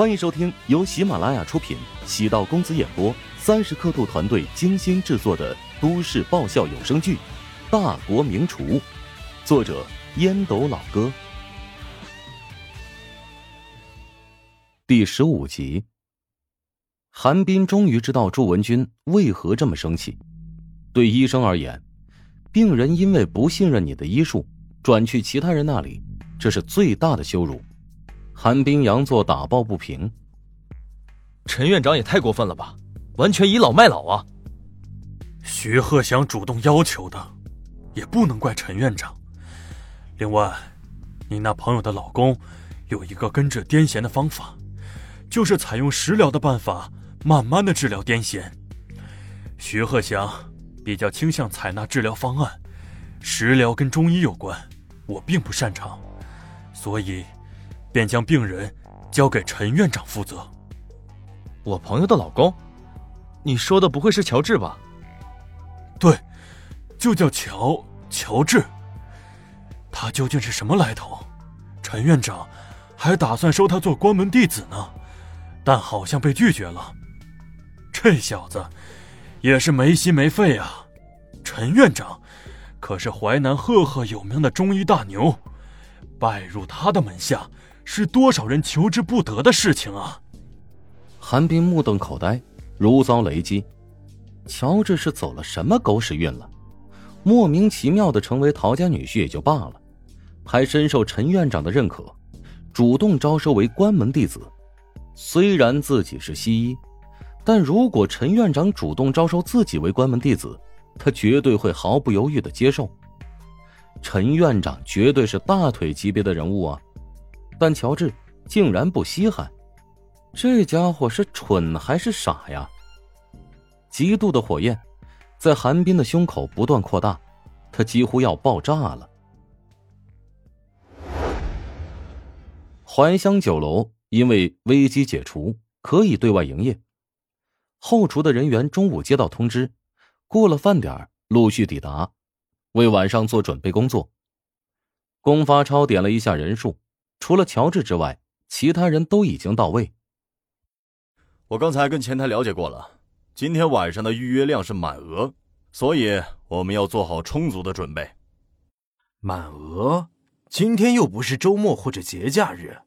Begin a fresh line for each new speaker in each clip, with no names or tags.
欢迎收听由喜马拉雅出品、喜道公子演播、三十刻度团队精心制作的都市爆笑有声剧《大国名厨》，作者烟斗老哥，第十五集。韩冰终于知道祝文军为何这么生气。对医生而言，病人因为不信任你的医术，转去其他人那里，这是最大的羞辱。韩冰佯作打抱不平：“
陈院长也太过分了吧，完全倚老卖老啊！”
徐鹤翔主动要求的，也不能怪陈院长。另外，你那朋友的老公有一个根治癫痫的方法，就是采用食疗的办法，慢慢的治疗癫痫。徐鹤翔比较倾向采纳治疗方案，食疗跟中医有关，我并不擅长，所以。便将病人交给陈院长负责。
我朋友的老公，你说的不会是乔治吧？
对，就叫乔乔治。他究竟是什么来头？陈院长还打算收他做关门弟子呢，但好像被拒绝了。这小子也是没心没肺啊！陈院长可是淮南赫赫有名的中医大牛，拜入他的门下。是多少人求之不得的事情啊！
韩冰目瞪口呆，如遭雷击。乔治是走了什么狗屎运了？莫名其妙的成为陶家女婿也就罢了，还深受陈院长的认可，主动招收为关门弟子。虽然自己是西医，但如果陈院长主动招收自己为关门弟子，他绝对会毫不犹豫的接受。陈院长绝对是大腿级别的人物啊！但乔治竟然不稀罕，这家伙是蠢还是傻呀？极度的火焰在韩冰的胸口不断扩大，他几乎要爆炸了。怀香酒楼因为危机解除，可以对外营业。后厨的人员中午接到通知，过了饭点陆续抵达，为晚上做准备工作。龚发超点了一下人数。除了乔治之外，其他人都已经到位。
我刚才跟前台了解过了，今天晚上的预约量是满额，所以我们要做好充足的准备。
满额？今天又不是周末或者节假日。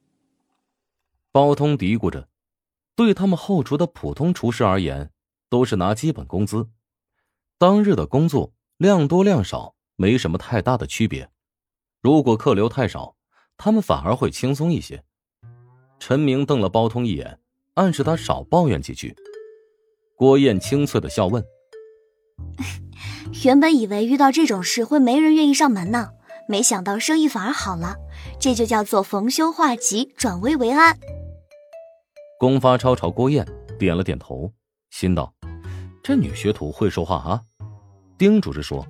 包通嘀咕着，对他们后厨的普通厨师而言，都是拿基本工资，当日的工作量多量少没什么太大的区别。如果客流太少，他们反而会轻松一些。陈明瞪了包通一眼，暗示他少抱怨几句。郭燕清脆的笑问：“
原本以为遇到这种事会没人愿意上门呢，没想到生意反而好了。这就叫做逢凶化吉，转危为安。”
龚发超朝郭燕点了点头，心道：“这女学徒会说话啊。”叮嘱着说。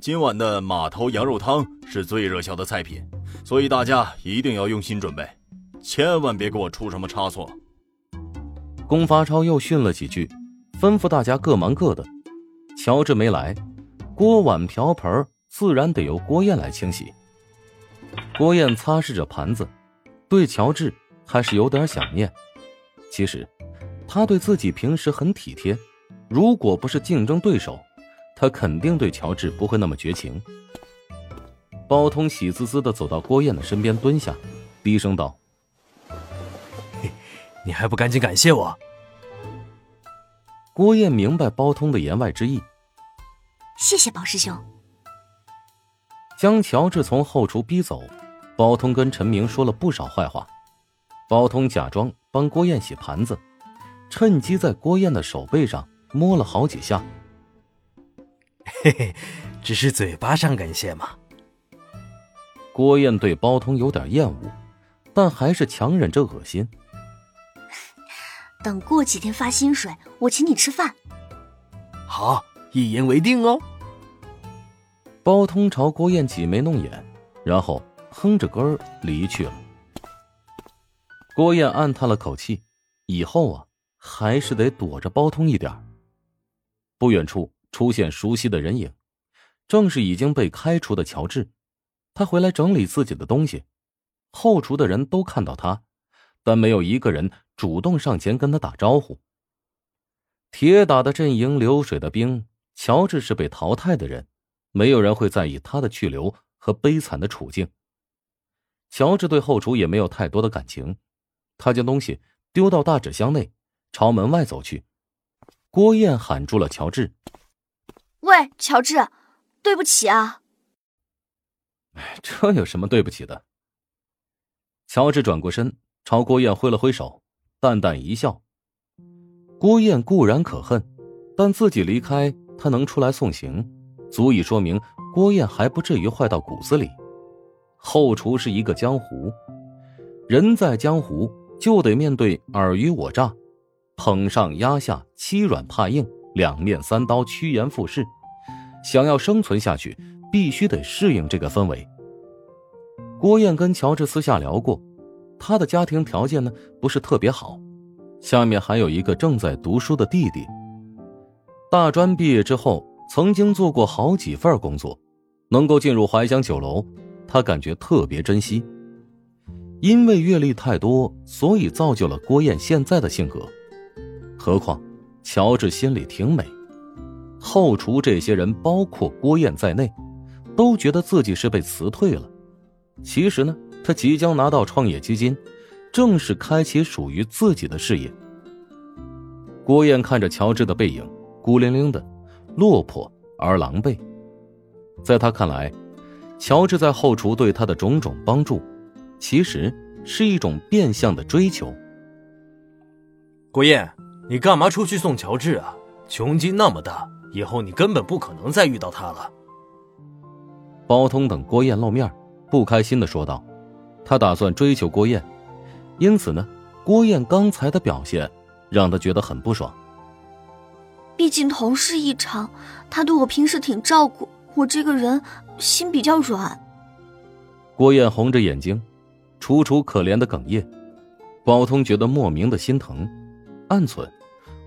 今晚的马头羊肉汤是最热销的菜品，所以大家一定要用心准备，千万别给我出什么差错。
龚发超又训了几句，吩咐大家各忙各的。乔治没来，锅碗瓢盆自然得由郭燕来清洗。郭燕擦拭着盘子，对乔治还是有点想念。其实，他对自己平时很体贴，如果不是竞争对手。他肯定对乔治不会那么绝情。包通喜滋滋的走到郭燕的身边，蹲下，低声道：“
你还不赶紧感谢我？”
郭燕明白包通的言外之意，
谢谢包师兄。
将乔治从后厨逼走，包通跟陈明说了不少坏话。包通假装帮郭燕洗盘子，趁机在郭燕的手背上摸了好几下。
嘿嘿，只是嘴巴上感谢嘛。
郭燕对包通有点厌恶，但还是强忍着恶心。
等过几天发薪水，我请你吃饭。
好，一言为定哦。
包通朝郭燕挤眉弄眼，然后哼着歌儿离去了。郭燕暗叹了口气，以后啊，还是得躲着包通一点。不远处。出现熟悉的人影，正是已经被开除的乔治。他回来整理自己的东西，后厨的人都看到他，但没有一个人主动上前跟他打招呼。铁打的阵营，流水的兵，乔治是被淘汰的人，没有人会在意他的去留和悲惨的处境。乔治对后厨也没有太多的感情，他将东西丢到大纸箱内，朝门外走去。郭燕喊住了乔治：“
喂，乔治，对不起啊！”，
这有什么对不起的？乔治转过身，朝郭燕挥了挥手，淡淡一笑。郭燕固然可恨，但自己离开，他能出来送行，足以说明郭燕还不至于坏到骨子里。后厨是一个江湖，人在江湖就得面对尔虞我诈、捧上压下、欺软怕硬、两面三刀、趋炎附势。想要生存下去，必须得适应这个氛围。郭燕跟乔治私下聊过，他的家庭条件呢不是特别好。下面还有一个正在读书的弟弟。大专毕业之后，曾经做过好几份工作，能够进入怀乡酒楼，他感觉特别珍惜。因为阅历太多，所以造就了郭燕现在的性格。何况，乔治心里挺美。后厨这些人，包括郭燕在内，都觉得自己是被辞退了。其实呢，他即将拿到创业基金。正式开启属于自己的事业。郭燕看着乔治的背影，孤零零的，落魄而狼狈。在他看来，乔治在后厨对他的种种帮助，其实是一种变相的追求。
郭燕，你干嘛出去送乔治啊？穷金那么大，以后你根本不可能再遇到他了。
包通等郭燕露面，不开心的说道：“他打算追求郭燕。”因此呢，郭燕刚才的表现让他觉得很不爽。
毕竟同事一场，他对我平时挺照顾，我这个人心比较软。
郭燕红着眼睛，楚楚可怜的哽咽。包通觉得莫名的心疼，暗忖：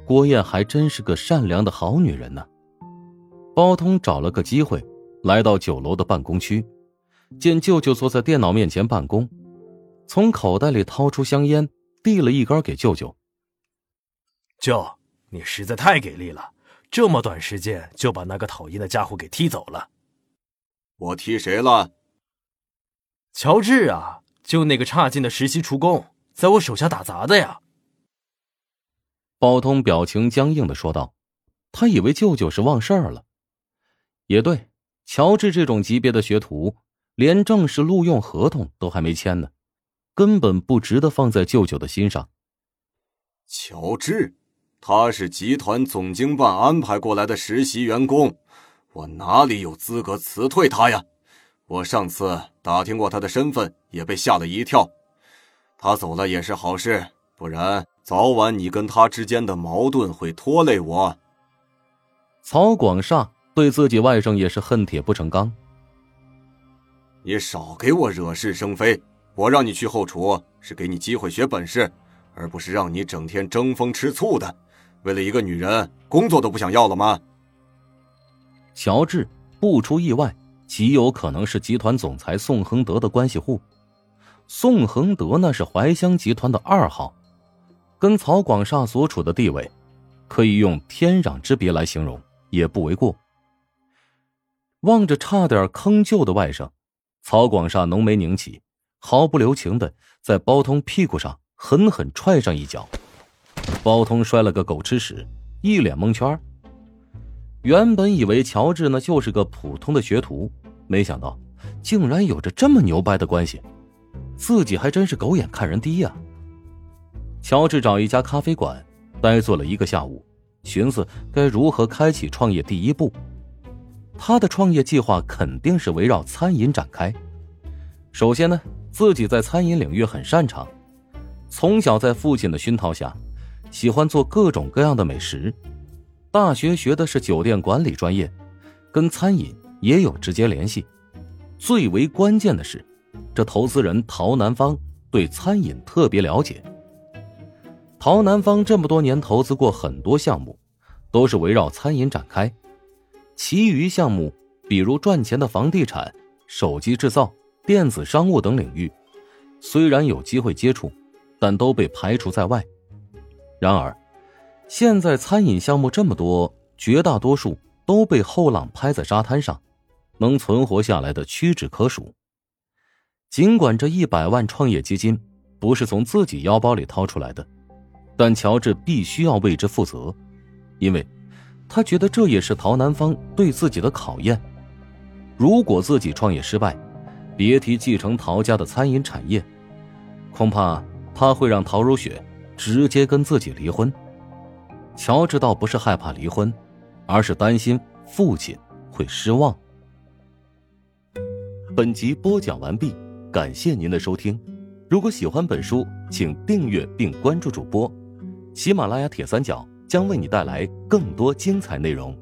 郭燕还真是个善良的好女人呢。包通找了个机会，来到酒楼的办公区，见舅舅坐在电脑面前办公。从口袋里掏出香烟，递了一根给舅舅。
舅，你实在太给力了，这么短时间就把那个讨厌的家伙给踢走了。
我踢谁了？
乔治啊，就那个差劲的实习厨工，在我手下打杂的呀。
包通表情僵硬的说道：“他以为舅舅是忘事儿了。也对，乔治这种级别的学徒，连正式录用合同都还没签呢。”根本不值得放在舅舅的心上。
乔治，他是集团总经办安排过来的实习员工，我哪里有资格辞退他呀？我上次打听过他的身份，也被吓了一跳。他走了也是好事，不然早晚你跟他之间的矛盾会拖累我。
曹广厦对自己外甥也是恨铁不成钢。
你少给我惹是生非。我让你去后厨，是给你机会学本事，而不是让你整天争风吃醋的。为了一个女人，工作都不想要了吗？
乔治不出意外，极有可能是集团总裁宋恒德的关系户。宋恒德那是怀乡集团的二号，跟曹广厦所处的地位，可以用天壤之别来形容，也不为过。望着差点坑舅的外甥，曹广厦浓眉拧起。毫不留情的在包通屁股上狠狠踹上一脚，包通摔了个狗吃屎，一脸蒙圈。原本以为乔治呢就是个普通的学徒，没想到竟然有着这么牛掰的关系，自己还真是狗眼看人低呀。乔治找一家咖啡馆呆坐了一个下午，寻思该如何开启创业第一步。他的创业计划肯定是围绕餐饮展开。首先呢。自己在餐饮领域很擅长，从小在父亲的熏陶下，喜欢做各种各样的美食。大学学的是酒店管理专业，跟餐饮也有直接联系。最为关键的是，这投资人陶南方对餐饮特别了解。陶南方这么多年投资过很多项目，都是围绕餐饮展开，其余项目比如赚钱的房地产、手机制造。电子商务等领域，虽然有机会接触，但都被排除在外。然而，现在餐饮项目这么多，绝大多数都被后浪拍在沙滩上，能存活下来的屈指可数。尽管这一百万创业基金不是从自己腰包里掏出来的，但乔治必须要为之负责，因为他觉得这也是陶南方对自己的考验。如果自己创业失败，别提继承陶家的餐饮产业，恐怕他会让陶如雪直接跟自己离婚。乔治倒不是害怕离婚，而是担心父亲会失望。本集播讲完毕。感谢您的收听，如果喜欢本书，请订阅并关注主播。喜马拉雅铁三角将为你带来更多精彩内容。